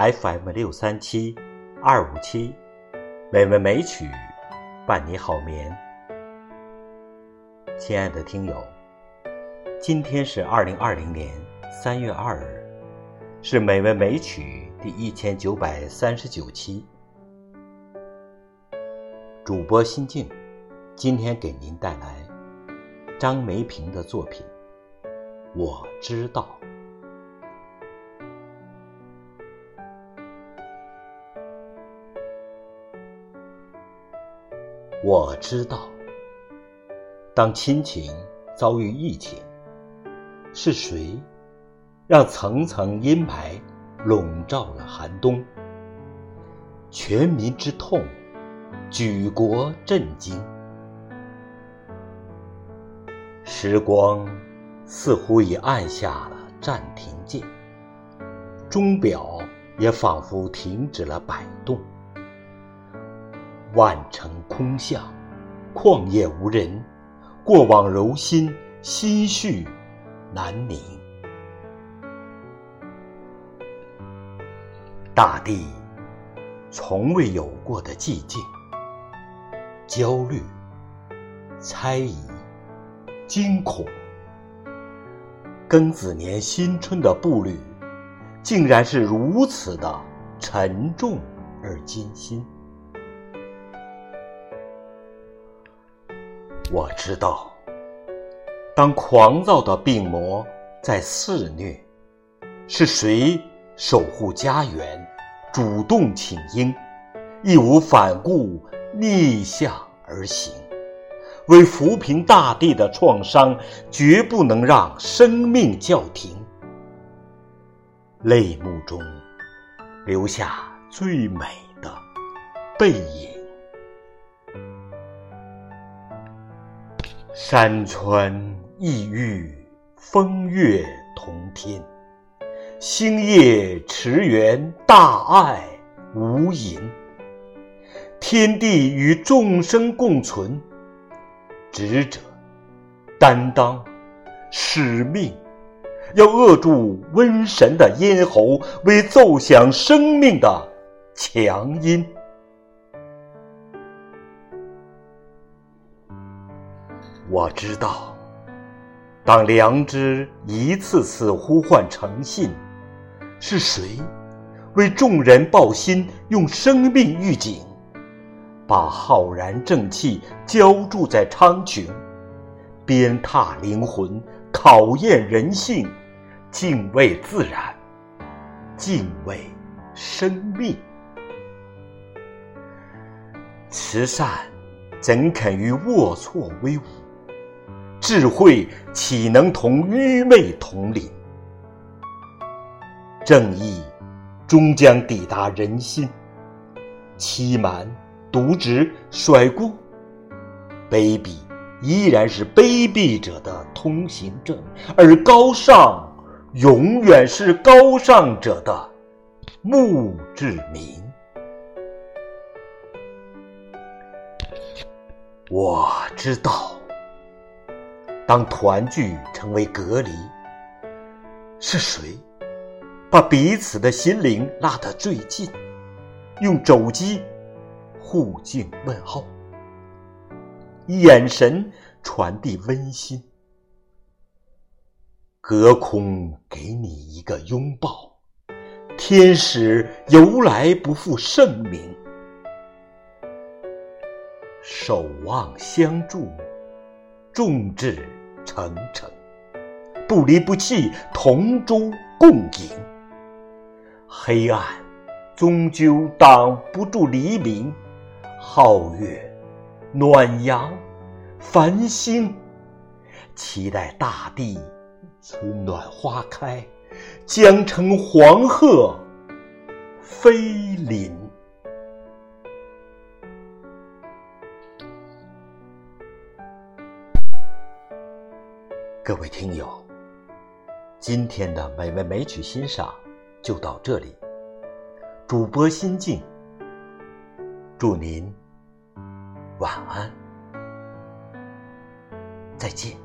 FM 六三七二五七，美文美曲伴你好眠。亲爱的听友，今天是二零二零年三月二日，是美文美曲第一千九百三十九期。主播心静，今天给您带来张梅萍的作品《我知道》。我知道，当亲情遭遇疫情，是谁让层层阴霾笼罩了寒冬？全民之痛，举国震惊。时光似乎已按下了暂停键，钟表也仿佛停止了摆动。万城空巷，旷野无人，过往柔心，心绪难宁。大地从未有过的寂静、焦虑、猜疑、惊恐，庚子年新春的步履，竟然是如此的沉重而艰辛。我知道，当狂躁的病魔在肆虐，是谁守护家园、主动请缨、义无反顾逆向而行，为抚平大地的创伤，绝不能让生命叫停。泪目中留下最美的背影。山川异域，风月同天；星夜驰援，大爱无垠。天地与众生共存，执者担当使命，要扼住瘟神的咽喉，为奏响生命的强音。我知道，当良知一次次呼唤诚信，是谁为众人抱心，用生命预警，把浩然正气浇筑在苍穹，鞭挞灵魂，考验人性，敬畏自然，敬畏生命。慈善怎肯与龌龊为伍？智慧岂能同愚昧同龄？正义终将抵达人心。欺瞒、渎职、甩锅，卑鄙依然是卑鄙者的通行证，而高尚永远是高尚者的墓志铭。我知道。当团聚成为隔离，是谁把彼此的心灵拉得最近？用肘击互敬问候，眼神传递温馨，隔空给你一个拥抱。天使由来不负盛名，守望相助，众志。诚诚，不离不弃，同舟共迎。黑暗终究挡不住黎明，皓月、暖阳、繁星，期待大地春暖花开，江城黄鹤飞临。各位听友，今天的美味美曲欣赏就到这里。主播心静，祝您晚安，再见。